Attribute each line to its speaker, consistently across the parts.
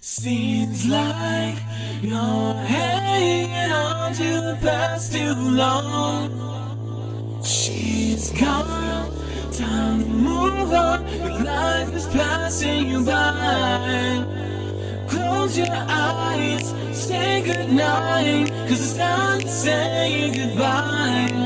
Speaker 1: Seems like you're hanging on to the past too long. She's gone, time to move on. But life is passing you by. Close your eyes, say goodnight. Cause it's time to say goodbye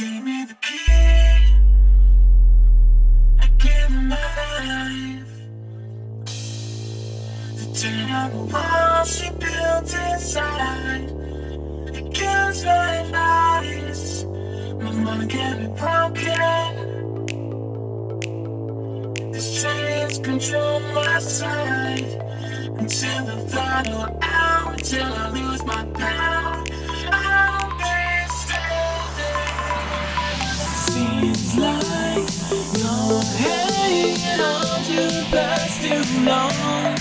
Speaker 1: Gave me the key. I my life. On the wall she built inside. My. My can be broken. These chains control my sight. Until the final hour, till I lose my power. Seems like you're hanging on to past too long.